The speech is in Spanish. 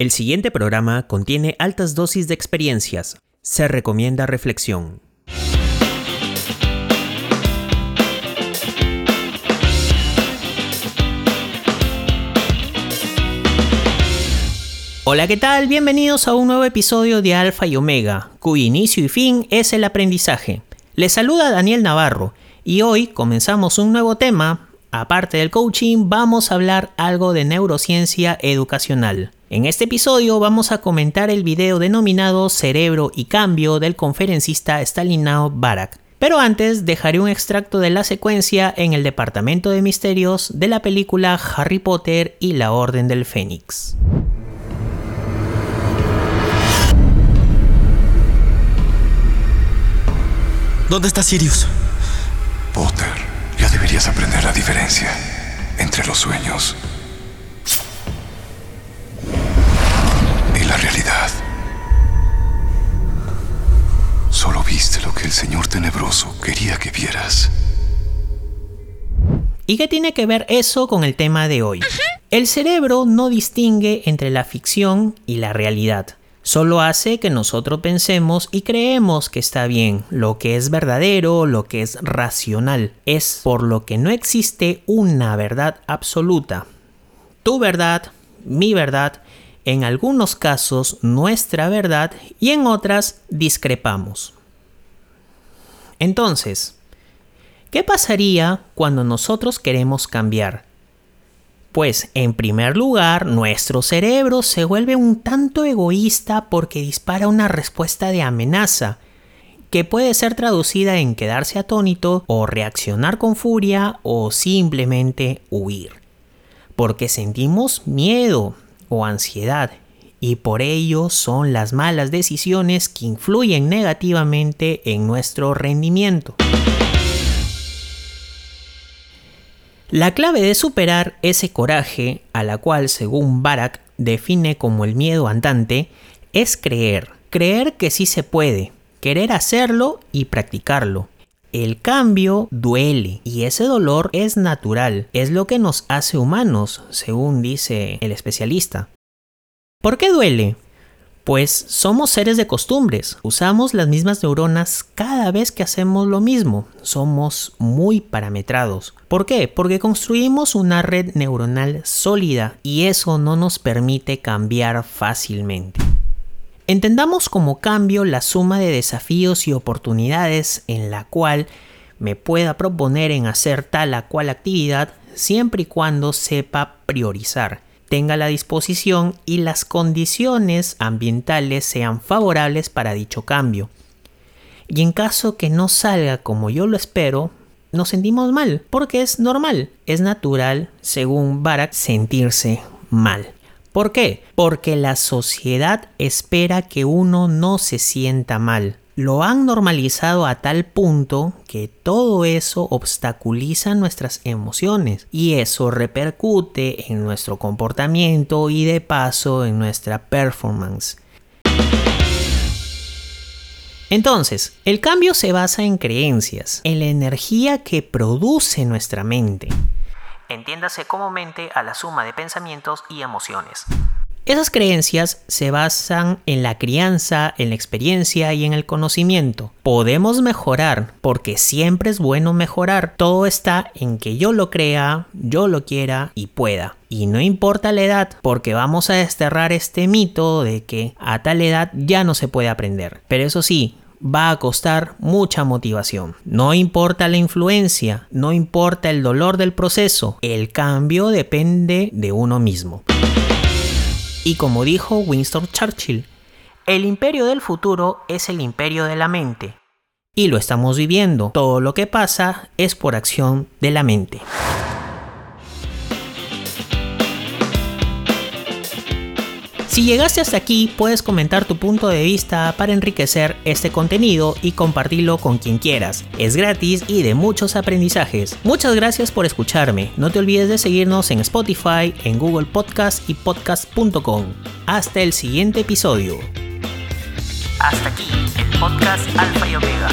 El siguiente programa contiene altas dosis de experiencias. Se recomienda reflexión. Hola, ¿qué tal? Bienvenidos a un nuevo episodio de Alfa y Omega, cuyo inicio y fin es el aprendizaje. Les saluda Daniel Navarro y hoy comenzamos un nuevo tema. Aparte del coaching, vamos a hablar algo de neurociencia educacional. En este episodio vamos a comentar el video denominado Cerebro y Cambio del conferencista Stalinao Barak. Pero antes dejaré un extracto de la secuencia en el Departamento de Misterios de la película Harry Potter y la Orden del Fénix. ¿Dónde está Sirius? Potter, ya deberías aprender la diferencia entre los sueños Solo viste lo que el Señor Tenebroso quería que vieras. ¿Y qué tiene que ver eso con el tema de hoy? El cerebro no distingue entre la ficción y la realidad. Solo hace que nosotros pensemos y creemos que está bien, lo que es verdadero, lo que es racional. Es por lo que no existe una verdad absoluta. Tu verdad, mi verdad, en algunos casos nuestra verdad y en otras discrepamos. Entonces, ¿qué pasaría cuando nosotros queremos cambiar? Pues en primer lugar, nuestro cerebro se vuelve un tanto egoísta porque dispara una respuesta de amenaza, que puede ser traducida en quedarse atónito o reaccionar con furia o simplemente huir. Porque sentimos miedo o ansiedad y por ello son las malas decisiones que influyen negativamente en nuestro rendimiento. La clave de superar ese coraje, a la cual según Barak define como el miedo andante, es creer, creer que sí se puede, querer hacerlo y practicarlo. El cambio duele y ese dolor es natural, es lo que nos hace humanos, según dice el especialista. ¿Por qué duele? Pues somos seres de costumbres, usamos las mismas neuronas cada vez que hacemos lo mismo, somos muy parametrados. ¿Por qué? Porque construimos una red neuronal sólida y eso no nos permite cambiar fácilmente. Entendamos como cambio la suma de desafíos y oportunidades en la cual me pueda proponer en hacer tal o cual actividad siempre y cuando sepa priorizar tenga la disposición y las condiciones ambientales sean favorables para dicho cambio. Y en caso que no salga como yo lo espero, nos sentimos mal, porque es normal, es natural, según Barak, sentirse mal. ¿Por qué? Porque la sociedad espera que uno no se sienta mal lo han normalizado a tal punto que todo eso obstaculiza nuestras emociones y eso repercute en nuestro comportamiento y de paso en nuestra performance. Entonces, el cambio se basa en creencias, en la energía que produce nuestra mente. Entiéndase como mente a la suma de pensamientos y emociones. Esas creencias se basan en la crianza, en la experiencia y en el conocimiento. Podemos mejorar porque siempre es bueno mejorar. Todo está en que yo lo crea, yo lo quiera y pueda. Y no importa la edad, porque vamos a desterrar este mito de que a tal edad ya no se puede aprender. Pero eso sí, va a costar mucha motivación. No importa la influencia, no importa el dolor del proceso, el cambio depende de uno mismo. Y como dijo Winston Churchill, el imperio del futuro es el imperio de la mente. Y lo estamos viviendo. Todo lo que pasa es por acción de la mente. Si llegaste hasta aquí, puedes comentar tu punto de vista para enriquecer este contenido y compartirlo con quien quieras. Es gratis y de muchos aprendizajes. Muchas gracias por escucharme. No te olvides de seguirnos en Spotify, en Google Podcast y podcast.com. Hasta el siguiente episodio. Hasta aquí el podcast Alfa y Omega.